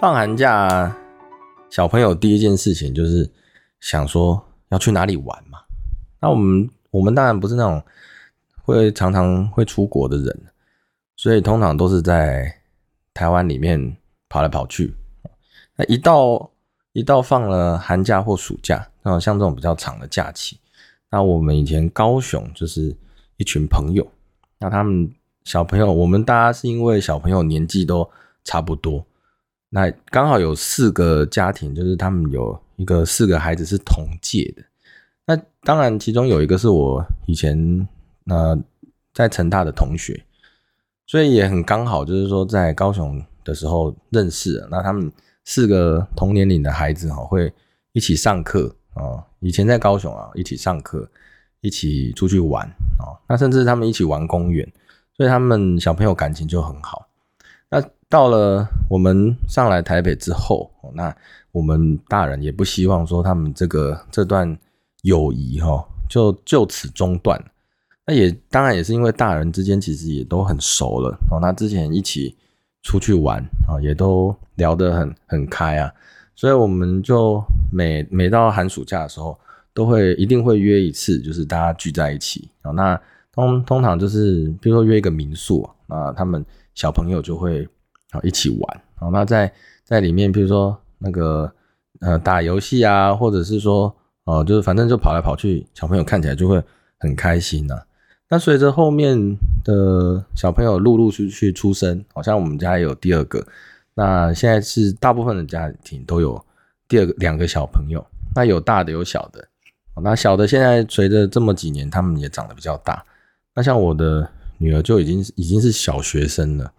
放寒假，小朋友第一件事情就是想说要去哪里玩嘛。那我们我们当然不是那种会常常会出国的人，所以通常都是在台湾里面跑来跑去。那一到一到放了寒假或暑假，那像这种比较长的假期，那我们以前高雄就是一群朋友，那他们小朋友，我们大家是因为小朋友年纪都差不多。那刚好有四个家庭，就是他们有一个四个孩子是同届的。那当然，其中有一个是我以前呃在成大的同学，所以也很刚好，就是说在高雄的时候认识。那他们四个同年龄的孩子哈，会一起上课啊。以前在高雄啊，一起上课，一起出去玩啊。那甚至他们一起玩公园，所以他们小朋友感情就很好。到了我们上来台北之后，那我们大人也不希望说他们这个这段友谊哈就就此中断。那也当然也是因为大人之间其实也都很熟了哦。那之前一起出去玩啊，也都聊得很很开啊，所以我们就每每到寒暑假的时候，都会一定会约一次，就是大家聚在一起啊。那通通常就是比如说约一个民宿啊，他们小朋友就会。好，一起玩。好，那在在里面，比如说那个呃打游戏啊，或者是说哦，就是反正就跑来跑去，小朋友看起来就会很开心呐。那随着后面的小朋友陆陆续续出生，好像我们家也有第二个。那现在是大部分的家庭都有第二个两个小朋友，那有大的有小的。那小的现在随着这么几年，他们也长得比较大。那像我的女儿就已经已经是小学生了。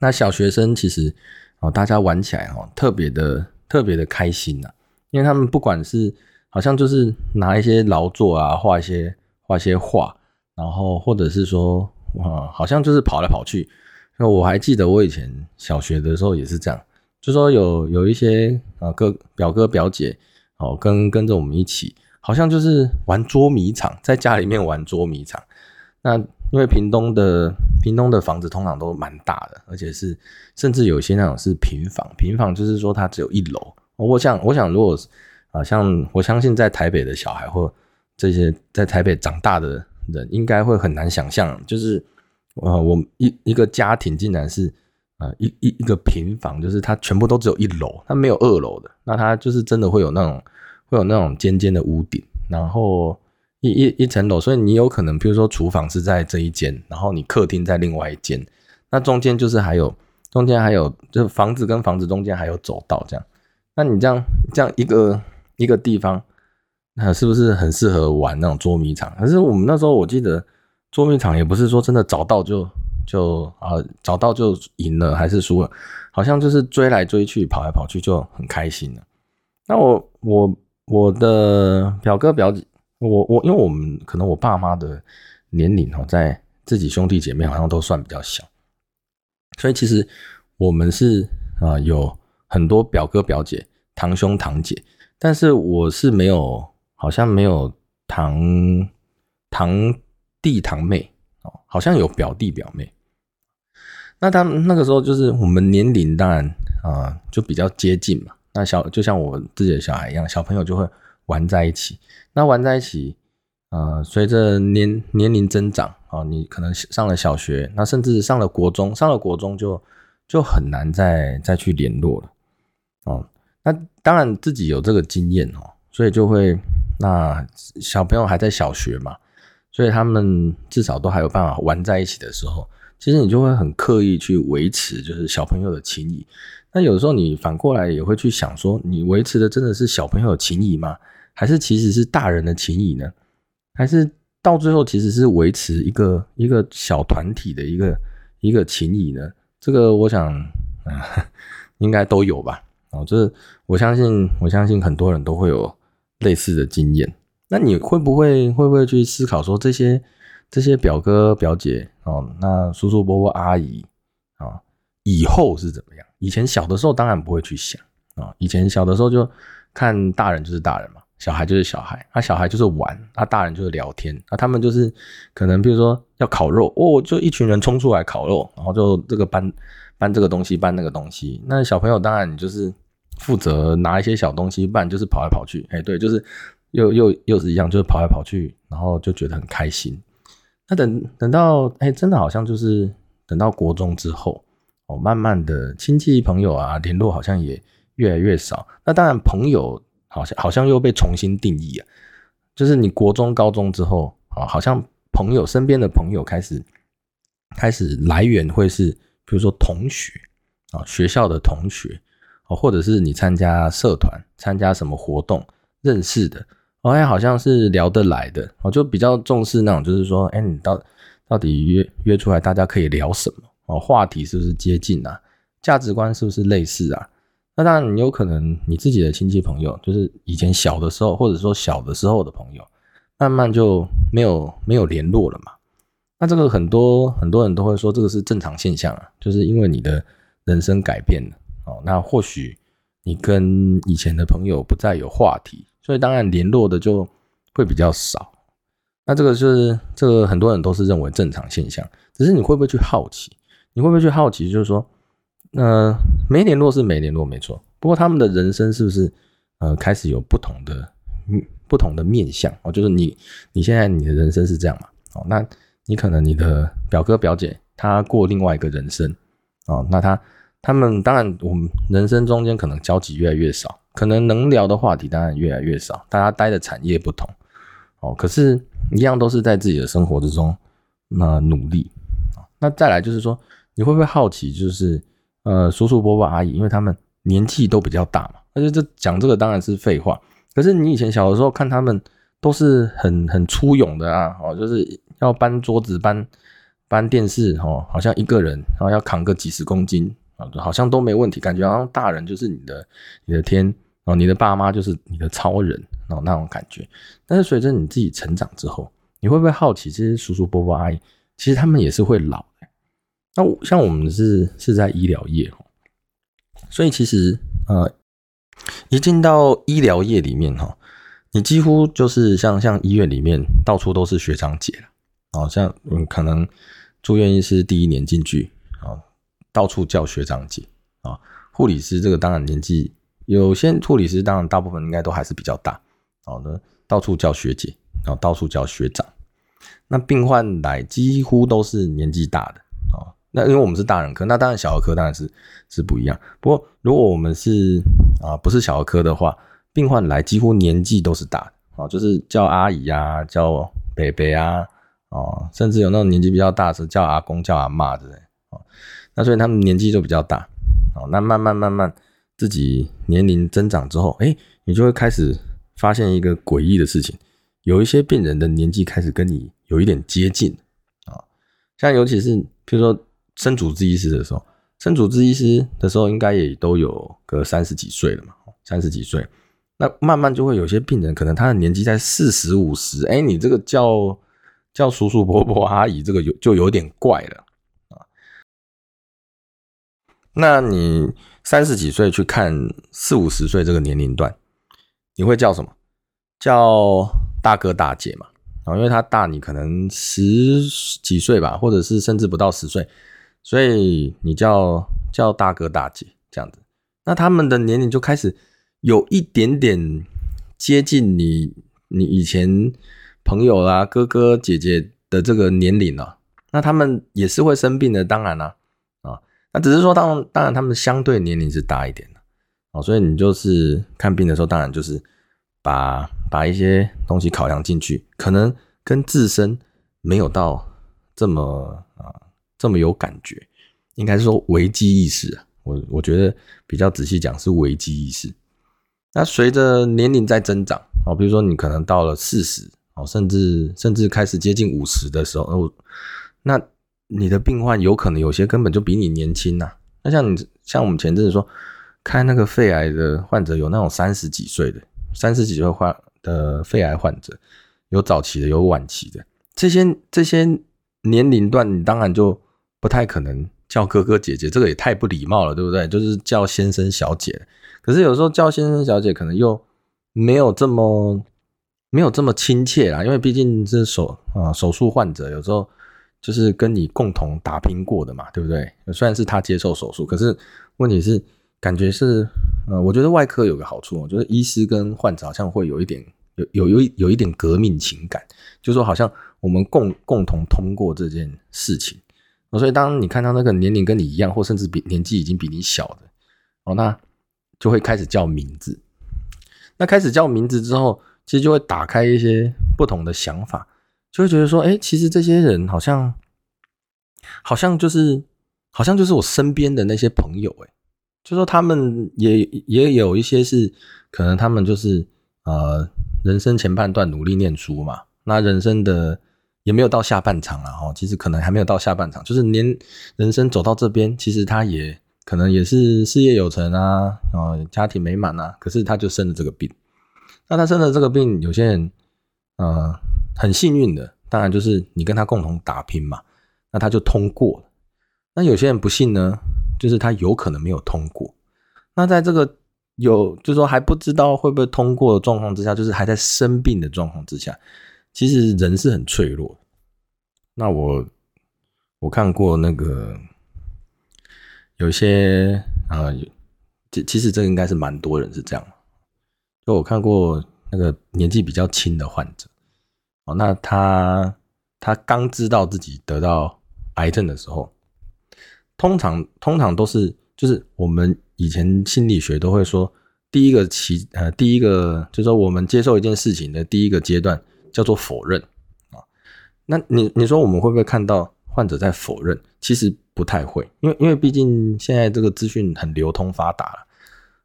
那小学生其实哦，大家玩起来哦，特别的特别的开心呐，因为他们不管是好像就是拿一些劳作啊，画一些画一些画，然后或者是说啊，好像就是跑来跑去。那我还记得我以前小学的时候也是这样，就说有有一些啊哥表哥表姐哦，跟跟着我们一起，好像就是玩捉迷藏，在家里面玩捉迷藏。那因为屏东的屏东的房子通常都蛮大的，而且是甚至有些那种是平房，平房就是说它只有一楼。我想，我想如果啊，像我相信在台北的小孩或这些在台北长大的人，应该会很难想象，就是呃，我一一个家庭竟然是啊一一一个平房，就是它全部都只有一楼，它没有二楼的，那它就是真的会有那种会有那种尖尖的屋顶，然后。一一一层楼，所以你有可能，比如说厨房是在这一间，然后你客厅在另外一间，那中间就是还有中间还有，就房子跟房子中间还有走道这样。那你这样这样一个一个地方，那是不是很适合玩那种捉迷藏？可是我们那时候我记得捉迷藏也不是说真的找到就就啊找到就赢了还是输了，好像就是追来追去跑来跑去就很开心了。那我我我的表哥表姐。我我因为我们可能我爸妈的年龄哦，在自己兄弟姐妹好像都算比较小，所以其实我们是啊有很多表哥表姐、堂兄堂姐，但是我是没有，好像没有堂堂弟堂妹哦，好像有表弟表妹。那他们那个时候就是我们年龄当然啊就比较接近嘛，那小就像我自己的小孩一样，小朋友就会。玩在一起，那玩在一起，呃，随着年年龄增长啊，你可能上了小学，那甚至上了国中，上了国中就就很难再再去联络了，哦，那当然自己有这个经验哦，所以就会，那小朋友还在小学嘛，所以他们至少都还有办法玩在一起的时候，其实你就会很刻意去维持就是小朋友的情谊，那有时候你反过来也会去想说，你维持的真的是小朋友的情谊吗？还是其实是大人的情谊呢？还是到最后其实是维持一个一个小团体的一个一个情谊呢？这个我想啊，应该都有吧？哦，就是我相信，我相信很多人都会有类似的经验。那你会不会会不会去思考说这些这些表哥表姐哦，那叔叔伯伯阿姨啊，以后是怎么样？以前小的时候当然不会去想啊，以前小的时候就看大人就是大人嘛，小孩就是小孩，那小孩就是玩，那大人就是聊天，那他们就是可能比如说要烤肉哦，就一群人冲出来烤肉，然后就这个搬搬这个东西搬那个东西，那小朋友当然就是负责拿一些小东西，不然就是跑来跑去，哎，对，就是。又又又是一样，就是跑来跑去，然后就觉得很开心。那等等到哎，真的好像就是等到国中之后，哦，慢慢的亲戚朋友啊联络好像也越来越少。那当然朋友好像好像又被重新定义啊，就是你国中高中之后啊，好像朋友身边的朋友开始开始来源会是比如说同学啊，学校的同学哦，或者是你参加社团参加什么活动认识的。哎，好像是聊得来的，我就比较重视那种，就是说，哎，你到到底约约出来，大家可以聊什么？哦，话题是不是接近啊？价值观是不是类似啊？那当然，你有可能你自己的亲戚朋友，就是以前小的时候，或者说小的时候的朋友，慢慢就没有没有联络了嘛。那这个很多很多人都会说，这个是正常现象啊，就是因为你的人生改变了哦。那或许你跟以前的朋友不再有话题。所以当然联络的就会比较少，那这个就是这个很多人都是认为正常现象，只是你会不会去好奇？你会不会去好奇？就是说，呃，没联络是没联络没错，不过他们的人生是不是呃开始有不同的不同的面相哦？就是你你现在你的人生是这样嘛？哦，那你可能你的表哥表姐他过另外一个人生哦，那他他们当然我们人生中间可能交集越来越少。可能能聊的话题当然越来越少，大家待的产业不同，哦，可是，一样都是在自己的生活之中那努力啊。那再来就是说，你会不会好奇，就是呃，叔叔伯伯阿姨，因为他们年纪都比较大嘛，而且这讲这个当然是废话。可是你以前小的时候看他们都是很很粗勇的啊，哦，就是要搬桌子、搬搬电视，哦，好像一个人然后要扛个几十公斤啊，好像都没问题，感觉好像大人就是你的你的天。哦，你的爸妈就是你的超人，哦，那种感觉。但是随着你自己成长之后，你会不会好奇，这些叔叔伯伯阿姨，其实他们也是会老。那像我们是是在医疗业哦，所以其实呃，一进到医疗业里面哈，你几乎就是像像医院里面到处都是学长姐了。哦，像嗯，可能住院医师第一年进去啊，到处叫学长姐啊，护理师这个当然年纪。有些护理师当然大部分应该都还是比较大，好的，到处叫学姐，然后到处叫学长。那病患来几乎都是年纪大的，那因为我们是大人科，那当然小儿科当然是是不一样。不过如果我们是啊不是小儿科的话，病患来几乎年纪都是大，啊，就是叫阿姨啊，叫伯伯啊，哦，甚至有那种年纪比较大是叫阿公叫阿妈之类，哦，那所以他们年纪就比较大，哦，那慢慢慢慢。自己年龄增长之后，哎，你就会开始发现一个诡异的事情，有一些病人的年纪开始跟你有一点接近啊，像尤其是比如说生主治医师的时候，生主治医师的时候应该也都有个三十几岁了嘛，三十几岁，那慢慢就会有些病人可能他的年纪在四十五十，哎，你这个叫叫叔叔伯伯阿姨，这个有就有点怪了啊，那你。三十几岁去看四五十岁这个年龄段，你会叫什么？叫大哥大姐嘛？啊，因为他大你可能十几岁吧，或者是甚至不到十岁，所以你叫叫大哥大姐这样子。那他们的年龄就开始有一点点接近你你以前朋友啦、哥哥姐姐的这个年龄了。那他们也是会生病的，当然啦。啊那只是说，当当然他们相对年龄是大一点的，哦，所以你就是看病的时候，当然就是把把一些东西考量进去，可能跟自身没有到这么啊这么有感觉，应该是说危机意识啊，我我觉得比较仔细讲是危机意识。那随着年龄在增长，哦，比如说你可能到了四十，哦，甚至甚至开始接近五十的时候，那。你的病患有可能有些根本就比你年轻呐，那像你像我们前阵子说，看那个肺癌的患者，有那种三十几岁的，三十几岁患的肺癌患者，有早期的，有晚期的，这些这些年龄段，你当然就不太可能叫哥哥姐姐，这个也太不礼貌了，对不对？就是叫先生小姐。可是有时候叫先生小姐，可能又没有这么没有这么亲切啦，因为毕竟是手啊手术患者，有时候。就是跟你共同打拼过的嘛，对不对？虽然是他接受手术，可是问题是感觉是，呃，我觉得外科有个好处，我觉得医师跟患者好像会有一点有有有有一点革命情感，就说好像我们共共同通过这件事情，所以当你看到那个年龄跟你一样，或甚至比年纪已经比你小的，哦，那就会开始叫名字。那开始叫名字之后，其实就会打开一些不同的想法。就会觉得说，哎，其实这些人好像，好像就是，好像就是我身边的那些朋友，哎，就说他们也也有一些是，可能他们就是呃，人生前半段努力念书嘛，那人生的也没有到下半场了哈，其实可能还没有到下半场，就是年人生走到这边，其实他也可能也是事业有成啊，哦，家庭美满啊，可是他就生了这个病，那他生了这个病，有些人，呃。很幸运的，当然就是你跟他共同打拼嘛，那他就通过了。那有些人不幸呢，就是他有可能没有通过。那在这个有，就是说还不知道会不会通过的状况之下，就是还在生病的状况之下，其实人是很脆弱。那我我看过那个有些啊，其其实这应该是蛮多人是这样。就我看过那个年纪比较轻的患者。哦，那他他刚知道自己得到癌症的时候，通常通常都是就是我们以前心理学都会说，第一个期呃第一个就是说我们接受一件事情的第一个阶段叫做否认啊。那你你说我们会不会看到患者在否认？其实不太会，因为因为毕竟现在这个资讯很流通发达了，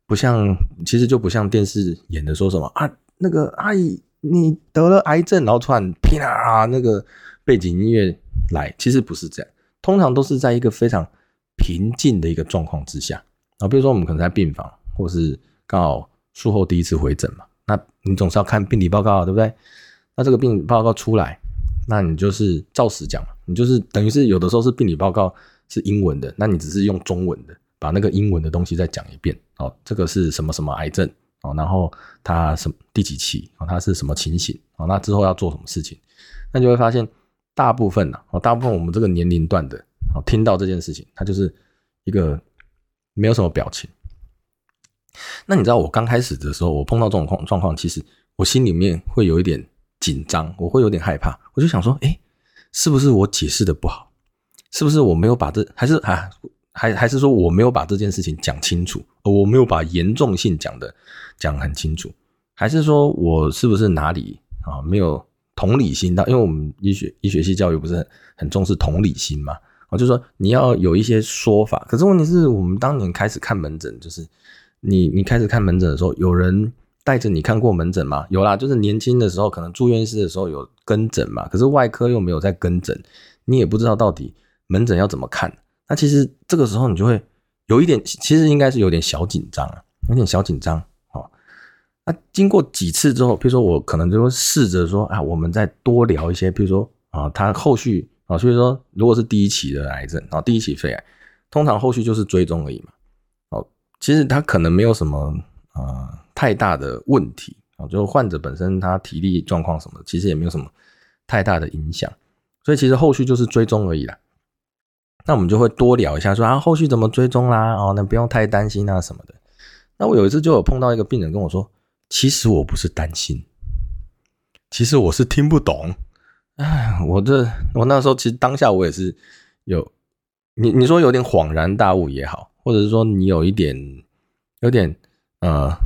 不像其实就不像电视演的说什么啊那个阿姨。你得了癌症，然后突然啪，那个背景音乐来，其实不是这样，通常都是在一个非常平静的一个状况之下啊。比如说我们可能在病房，或是刚好术后第一次回诊嘛，那你总是要看病理报告，对不对？那这个病理报告出来，那你就是照实讲，你就是等于是有的时候是病理报告是英文的，那你只是用中文的把那个英文的东西再讲一遍哦。这个是什么什么癌症？哦，然后他什么第几期？哦，他是什么情形？哦，那之后要做什么事情？那就会发现，大部分呢，哦，大部分我们这个年龄段的，哦，听到这件事情，他就是一个没有什么表情。那你知道我刚开始的时候，我碰到这种状状况，其实我心里面会有一点紧张，我会有点害怕。我就想说，哎，是不是我解释的不好？是不是我没有把这？还是啊？还还是说我没有把这件事情讲清楚，我没有把严重性讲的讲很清楚，还是说我是不是哪里啊没有同理心到？因为我们医学医学系教育不是很很重视同理心嘛？我就说你要有一些说法。可是问题是我们当年开始看门诊，就是你你开始看门诊的时候，有人带着你看过门诊吗？有啦，就是年轻的时候可能住院师的时候有跟诊嘛。可是外科又没有在跟诊，你也不知道到底门诊要怎么看。那其实这个时候你就会有一点，其实应该是有点小紧张啊，有点小紧张哦。那经过几次之后，比如说我可能就会试着说啊，我们再多聊一些，比如说啊，他后续啊，所以说如果是第一期的癌症啊，第一期肺癌，通常后续就是追踪而已嘛。哦，其实他可能没有什么啊太大的问题啊，就患者本身他体力状况什么，其实也没有什么太大的影响，所以其实后续就是追踪而已啦。那我们就会多聊一下，说啊后续怎么追踪啦？哦，那不用太担心啊什么的。那我有一次就有碰到一个病人跟我说，其实我不是担心，其实我是听不懂。哎，我这我那时候其实当下我也是有，你你说有点恍然大悟也好，或者是说你有一点有点呃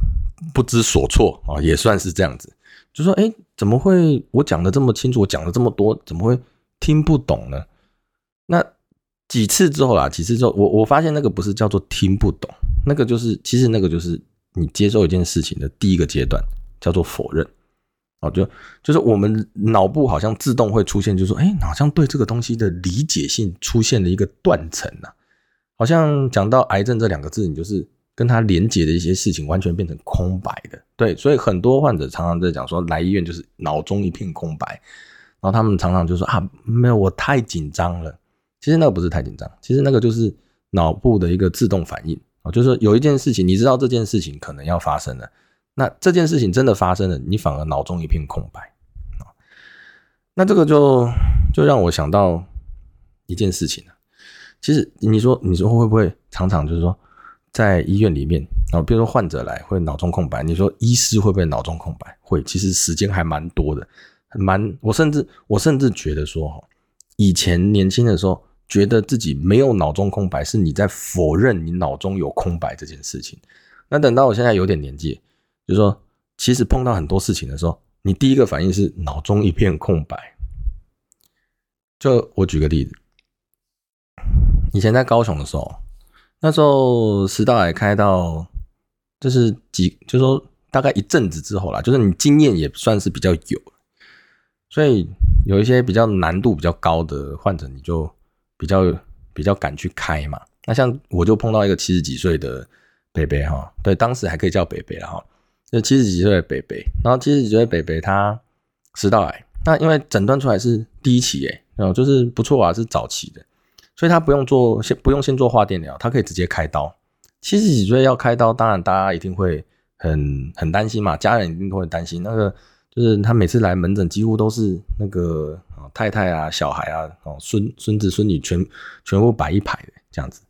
不知所措啊，也算是这样子。就说哎，怎么会我讲的这么清楚，我讲了这么多，怎么会听不懂呢？那。几次之后啦，几次之后，我我发现那个不是叫做听不懂，那个就是其实那个就是你接受一件事情的第一个阶段，叫做否认。哦，就就是我们脑部好像自动会出现，就是说，哎，好像对这个东西的理解性出现了一个断层呐。好像讲到癌症这两个字，你就是跟他连接的一些事情完全变成空白的。对，所以很多患者常常在讲说，来医院就是脑中一片空白，然后他们常常就说啊，没有，我太紧张了。其实那个不是太紧张，其实那个就是脑部的一个自动反应啊，就是说有一件事情，你知道这件事情可能要发生了，那这件事情真的发生了，你反而脑中一片空白啊。那这个就就让我想到一件事情其实你说你说会不会常常就是说在医院里面啊，比如说患者来会脑中空白，你说医师会不会脑中空白？会，其实时间还蛮多的，蛮我甚至我甚至觉得说哈，以前年轻的时候。觉得自己没有脑中空白，是你在否认你脑中有空白这件事情。那等到我现在有点年纪，就是说，其实碰到很多事情的时候，你第一个反应是脑中一片空白。就我举个例子，以前在高雄的时候，那时候食道癌开到，就是几，就是说大概一阵子之后啦，就是你经验也算是比较有，所以有一些比较难度比较高的患者，你就。比较比较敢去开嘛，那像我就碰到一个七十几岁的北北哈，对，当时还可以叫北北了哈，就七十几岁的北北，然后七十几岁的北北他食道癌，那因为诊断出来是第一期诶，然后就是不错啊，是早期的，所以他不用做先不用先做化电疗，他可以直接开刀。七十几岁要开刀，当然大家一定会很很担心嘛，家人一定都会担心那个。就是他每次来门诊，几乎都是那个太太啊、小孩啊、哦孙孙子孙女全全部摆一排的这样子。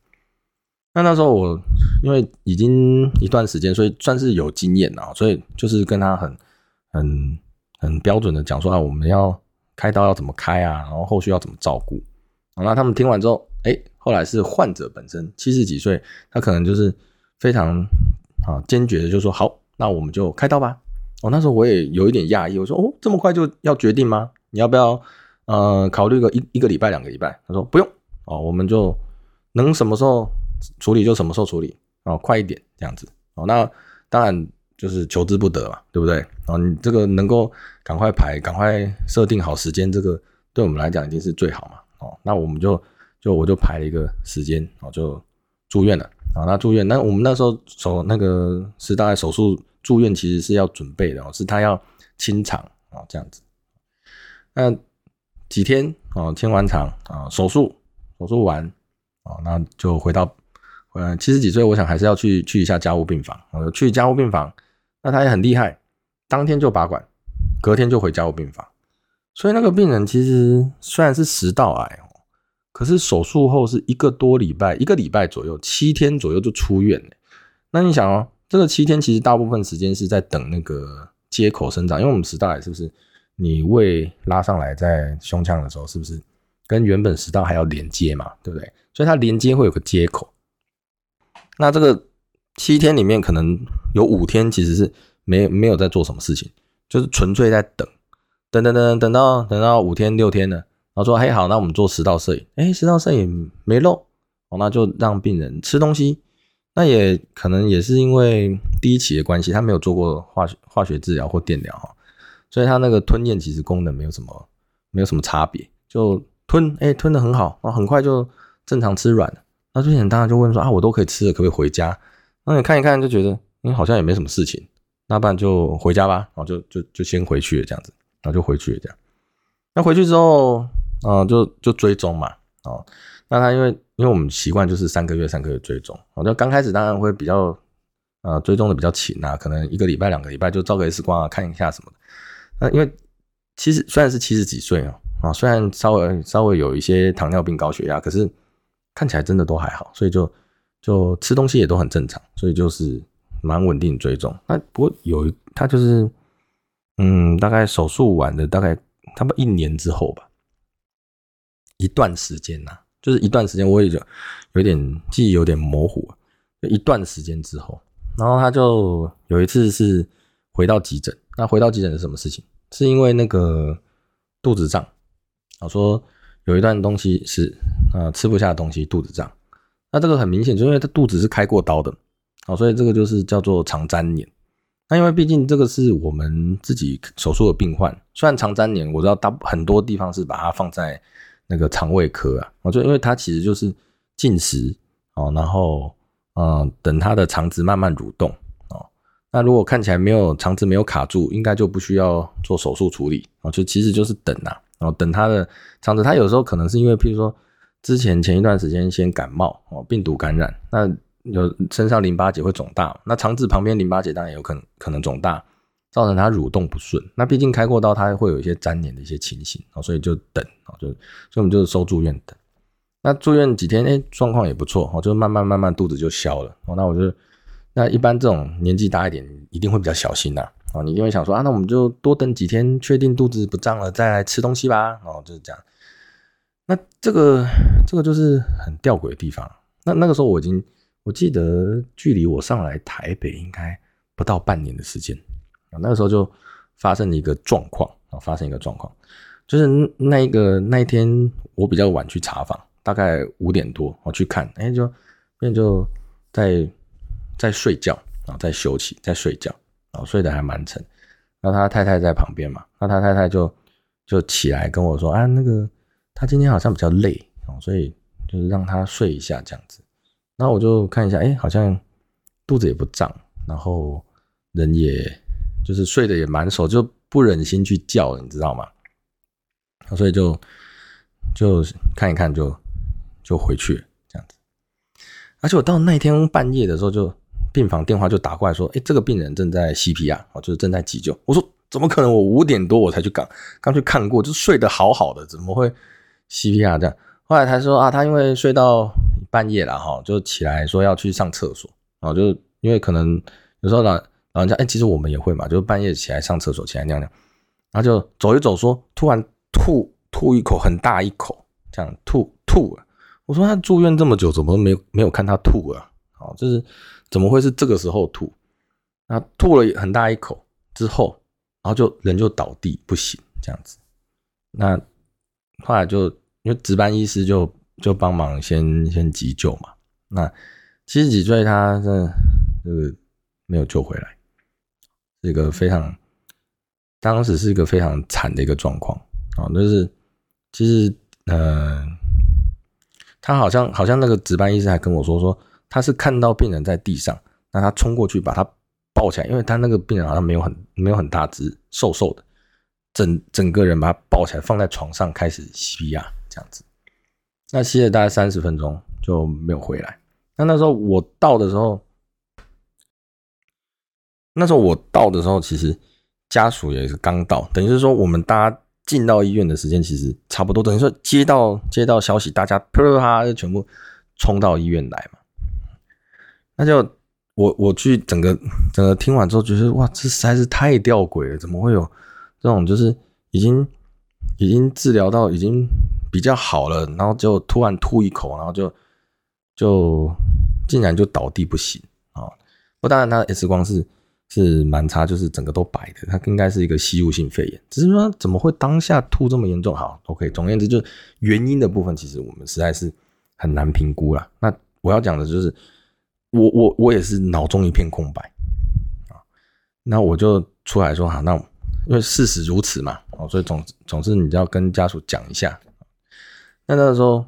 那那时候我因为已经一段时间，所以算是有经验啊，所以就是跟他很很很标准的讲说啊，我们要开刀要怎么开啊，然后后续要怎么照顾。那他们听完之后，哎，后来是患者本身七十几岁，他可能就是非常啊坚决的就说好，那我们就开刀吧。哦，那时候我也有一点讶异，我说：“哦，这么快就要决定吗？你要不要呃考虑个一一个礼拜、两个礼拜？”他说：“不用哦，我们就能什么时候处理就什么时候处理哦，快一点这样子哦。那当然就是求之不得嘛，对不对？哦，你这个能够赶快排、赶快设定好时间，这个对我们来讲已经是最好嘛。哦，那我们就就我就排了一个时间，哦，就住院了啊。那住院，那我们那时候手那个是大概手术。住院其实是要准备的哦，是他要清场啊，这样子。那几天哦，清完场啊，手术手术完啊，那就回到呃七十几岁，我想还是要去去一下加护病房。我去加护病房，那他也很厉害，当天就拔管，隔天就回加护病房。所以那个病人其实虽然是食道癌哦，可是手术后是一个多礼拜，一个礼拜左右，七天左右就出院了。那你想哦。这个七天其实大部分时间是在等那个接口生长，因为我们食道癌是不是你胃拉上来在胸腔的时候，是不是跟原本食道还要连接嘛，对不对？所以它连接会有个接口。那这个七天里面可能有五天其实是没没有在做什么事情，就是纯粹在等，等等等等到等到五天六天了，然后说嘿好，那我们做食道摄影，哎，食道摄影没漏，哦，那就让病人吃东西。那也可能也是因为第一期的关系，他没有做过化学化学治疗或电疗，所以他那个吞咽其实功能没有什么没有什么差别，就吞哎吞的很好啊，很快就正常吃软了。那之前当然就问说啊，我都可以吃了，可不可以回家？那你看一看就觉得，嗯，好像也没什么事情，那不然就回家吧，然后就就就先回去了这样子，然后就回去这样。那回去之后，啊，就就追踪嘛，哦。那他因为因为我们习惯就是三个月三个月追踪，我就刚开始当然会比较呃追踪的比较勤啊，可能一个礼拜两个礼拜就照个 X 光啊看一下什么的。那因为其实虽然是七十几岁哦，啊虽然稍微稍微有一些糖尿病高血压，可是看起来真的都还好，所以就就吃东西也都很正常，所以就是蛮稳定追踪。那不过有他就是嗯大概手术完的大概差不多一年之后吧，一段时间呐。就是一段时间，我也就有点记忆有点模糊。一段时间之后，然后他就有一次是回到急诊。那回到急诊是什么事情？是因为那个肚子胀，啊，说有一段东西是啊吃不下的东西，肚子胀。那这个很明显，就因为他肚子是开过刀的，啊，所以这个就是叫做肠粘连。那因为毕竟这个是我们自己手术的病患，虽然肠粘连，我知道大很多地方是把它放在。那个肠胃科啊，我就因为它其实就是进食哦，然后嗯，等它的肠子慢慢蠕动哦。那如果看起来没有肠子没有卡住，应该就不需要做手术处理哦，就其实就是等呐，然后等它的肠子，它有时候可能是因为譬如说之前前一段时间先感冒哦，病毒感染，那有身上淋巴结会肿大，那肠子旁边淋巴结当然有可能可能肿大。造成它蠕动不顺，那毕竟开过刀，它会有一些粘连的一些情形哦，所以就等哦，就所以我们就是收住院等。那住院几天，哎，状况也不错哦，就慢慢慢慢肚子就消了哦。那我就那一般这种年纪大一点，一定会比较小心呐哦，你一定会想说啊，那我们就多等几天，确定肚子不胀了再来吃东西吧哦，就是这样。那这个这个就是很吊诡的地方。那那个时候我已经我记得距离我上来台北应该不到半年的时间啊。那个时候就发生了一个状况啊，发生一个状况，就是那一个那一天我比较晚去查房，大概五点多我去看，哎，就那就在在睡觉啊，在休息，在睡觉啊，睡得还蛮沉。然后他太太在旁边嘛，那他太太就就起来跟我说啊，那个他今天好像比较累哦，所以就是让他睡一下这样子。然后我就看一下，哎，好像肚子也不胀，然后人也。就是睡得也蛮熟，就不忍心去叫，你知道吗？所以就就看一看，就就回去这样子。而且我到那天半夜的时候，就病房电话就打过来说：“哎，这个病人正在 CPR，哦，就是正在急救。”我说：“怎么可能？我五点多我才去刚刚去看过，就睡得好好的，怎么会 CPR 这样？”后来他说：“啊，他因为睡到半夜了哈，就起来说要去上厕所啊，就因为可能有时候呢。”老人家，哎，其实我们也会嘛，就是半夜起来上厕所，起来尿尿，然后就走一走，说突然吐吐一口很大一口，这样吐吐了。我说他住院这么久，怎么没没有看他吐啊？好，就是怎么会是这个时候吐？那吐了很大一口之后，然后就人就倒地不行，这样子。那后来就因为值班医师就就帮忙先先急救嘛。那七十几岁，他这这个没有救回来。这个非常，当时是一个非常惨的一个状况啊，就是其实呃，他好像好像那个值班医生还跟我说说，他是看到病人在地上，那他冲过去把他抱起来，因为他那个病人好像没有很没有很大只，瘦瘦的，整整个人把他抱起来放在床上开始吸压这样子，那吸了大概三十分钟就没有回来，那那时候我到的时候。那时候我到的时候，其实家属也是刚到，等于是说我们大家进到医院的时间其实差不多，等于说接到接到消息，大家啪啪啪就全部冲到医院来嘛。那就我我去整个整个听完之后，觉得哇，这实在是太吊诡了，怎么会有这种就是已经已经治疗到已经比较好了，然后就突然吐一口，然后就就竟然就倒地不醒啊！不，当然他的 X 光是。是蛮差，就是整个都白的，他应该是一个吸入性肺炎。只是说怎么会当下吐这么严重？好，OK。总而言之，就原因的部分，其实我们实在是很难评估了。那我要讲的就是，我我我也是脑中一片空白啊。那我就出来说，好，那因为事实如此嘛，哦，所以总总之你要跟家属讲一下。那那时候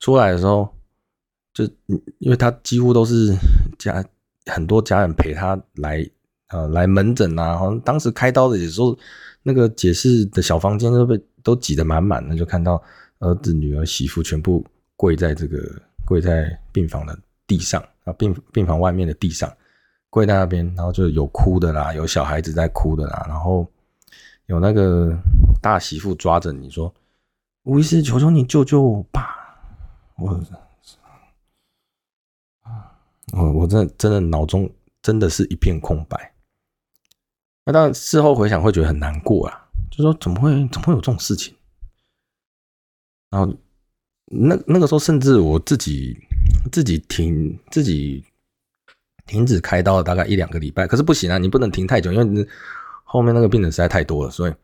出来的时候，就因为他几乎都是家。很多家人陪他来，呃，来门诊啊。好像当时开刀的时候，那个解释的小房间都被都挤得满满的，就看到儿子、女儿、媳妇全部跪在这个跪在病房的地上啊，病病房外面的地上跪在那边，然后就有哭的啦，有小孩子在哭的啦，然后有那个大媳妇抓着你说：“吴医师，求求你救救我爸！”我。我我真的真的脑中真的是一片空白，那当然事后回想会觉得很难过啊，就说怎么会怎么会有这种事情？然后那那个时候甚至我自己自己停自己停止开刀了大概一两个礼拜，可是不行啊，你不能停太久，因为后面那个病人实在太多了，所以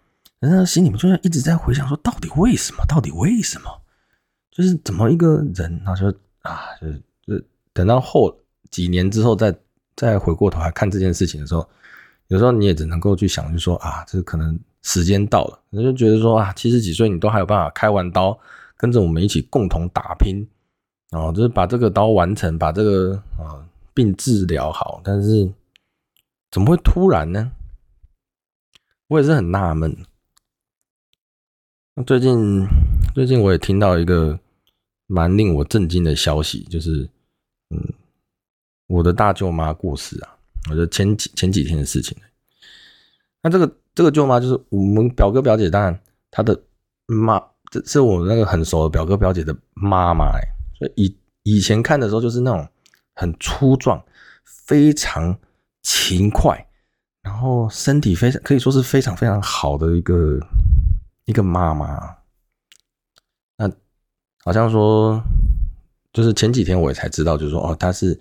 那心里面就一直在回想说，到底为什么？到底为什么？就是怎么一个人，然后就啊，就是就等到后。几年之后再再回过头来看这件事情的时候，有时候你也只能够去想，就说啊，这可能时间到了，你就觉得说啊，七十几岁你都还有办法开完刀，跟着我们一起共同打拼，哦，就是把这个刀完成，把这个啊病治疗好，但是怎么会突然呢？我也是很纳闷。那最近最近我也听到一个蛮令我震惊的消息，就是嗯，我的大舅妈过世啊，我就前几前几天的事情。那这个这个舅妈就是我们表哥表姐，当然她的妈，这是我那个很熟的表哥表姐的妈妈哎，所以以以前看的时候就是那种很粗壮、非常勤快，然后身体非常可以说是非常非常好的一个一个妈妈。那好像说，就是前几天我也才知道，就是说哦，她是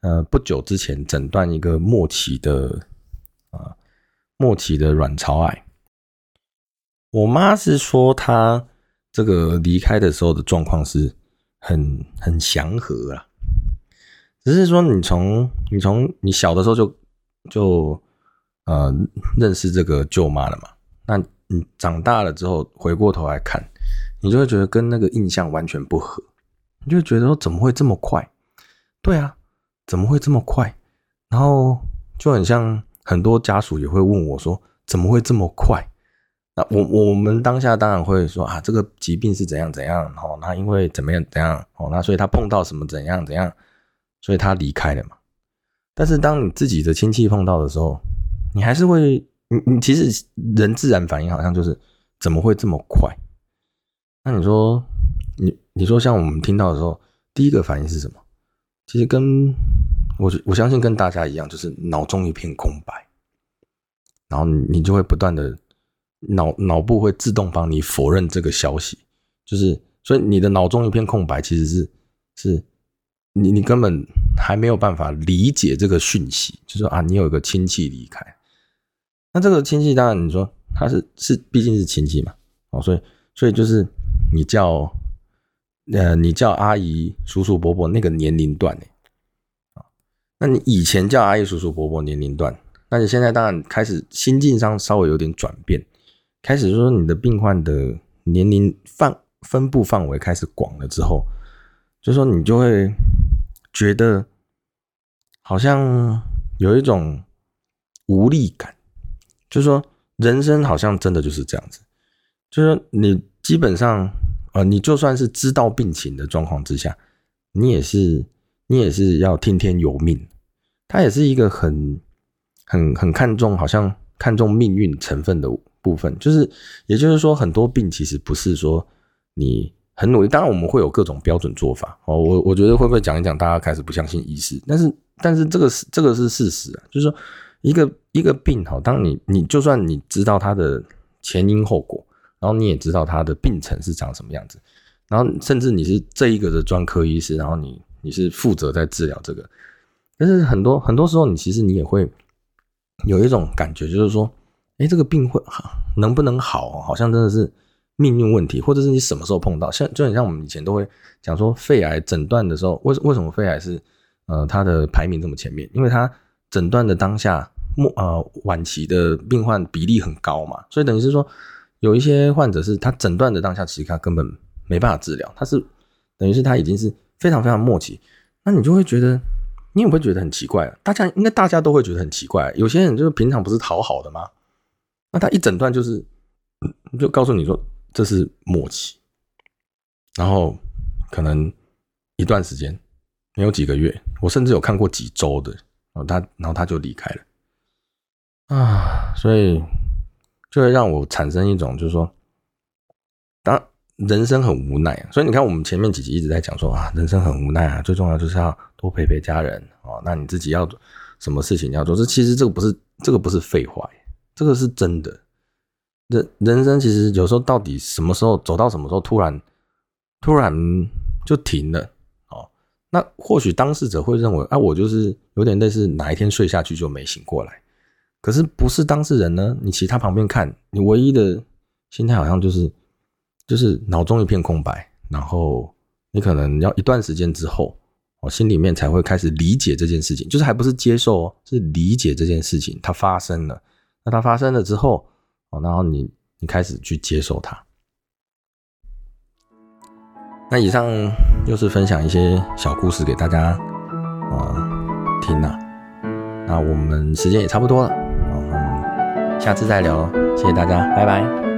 呃不久之前诊断一个末期的啊。末期的卵巢癌，我妈是说她这个离开的时候的状况是很很祥和啊，只是说你从你从你小的时候就就呃认识这个舅妈了嘛，那你长大了之后回过头来看，你就会觉得跟那个印象完全不合，你就觉得说怎么会这么快？对啊，怎么会这么快？然后就很像。很多家属也会问我说：“怎么会这么快？”那我我们当下当然会说：“啊，这个疾病是怎样怎样哦，那因为怎么样怎样哦，那所以他碰到什么怎样怎样，所以他离开了嘛。”但是当你自己的亲戚碰到的时候，你还是会你你其实人自然反应好像就是怎么会这么快？那你说你你说像我们听到的时候，第一个反应是什么？其实跟我我相信跟大家一样，就是脑中一片空白，然后你就会不断的脑脑部会自动帮你否认这个消息，就是所以你的脑中一片空白，其实是是你你根本还没有办法理解这个讯息，就说啊，你有一个亲戚离开，那这个亲戚当然你说他是是毕竟是亲戚嘛，哦，所以所以就是你叫呃你叫阿姨叔叔伯伯那个年龄段呢。那你以前叫阿姨、叔叔、伯伯年龄段，那你现在当然开始心境上稍微有点转变，开始说你的病患的年龄范分布范围开始广了之后，就说你就会觉得好像有一种无力感，就是说人生好像真的就是这样子，就是说你基本上呃，你就算是知道病情的状况之下，你也是你也是要听天由命。他也是一个很、很、很看重，好像看重命运成分的部分。就是，也就是说，很多病其实不是说你很努力。当然，我们会有各种标准做法。哦，我我觉得会不会讲一讲，大家开始不相信医师？但是，但是这个是这个是事实啊。就是说，一个一个病，哈，当你你就算你知道它的前因后果，然后你也知道它的病程是长什么样子，然后甚至你是这一个的专科医师，然后你你是负责在治疗这个。但是很多很多时候，你其实你也会有一种感觉，就是说，哎，这个病会能不能好，好像真的是命运问题，或者是你什么时候碰到，像就很像我们以前都会讲说，肺癌诊断的时候，为为什么肺癌是呃它的排名这么前面？因为它诊断的当下末呃晚期的病患比例很高嘛，所以等于是说，有一些患者是他诊断的当下，其实他根本没办法治疗，他是等于是他已经是非常非常末期，那你就会觉得。你会不会觉得很奇怪？大家应该大家都会觉得很奇怪。有些人就是平常不是讨好的吗？那他一诊断就是，就告诉你说这是末期，然后可能一段时间，没有几个月，我甚至有看过几周的，然后他然后他就离开了啊，所以就会让我产生一种就是说，当。人生很无奈啊，所以你看，我们前面几集一直在讲说啊，人生很无奈啊，最重要就是要多陪陪家人哦。那你自己要什么事情要做？这其实这个不是这个不是废话，这个是真的。人人生其实有时候到底什么时候走到什么时候，突然突然就停了哦。那或许当事者会认为啊，我就是有点类似哪一天睡下去就没醒过来。可是不是当事人呢？你其他旁边看，你唯一的心态好像就是就是脑中一片空白，然后你可能要一段时间之后，我心里面才会开始理解这件事情，就是还不是接受哦，是理解这件事情它发生了。那它发生了之后，哦，然后你你开始去接受它。那以上又是分享一些小故事给大家，啊，听了、啊。那我们时间也差不多了。下次再聊谢谢大家拜拜。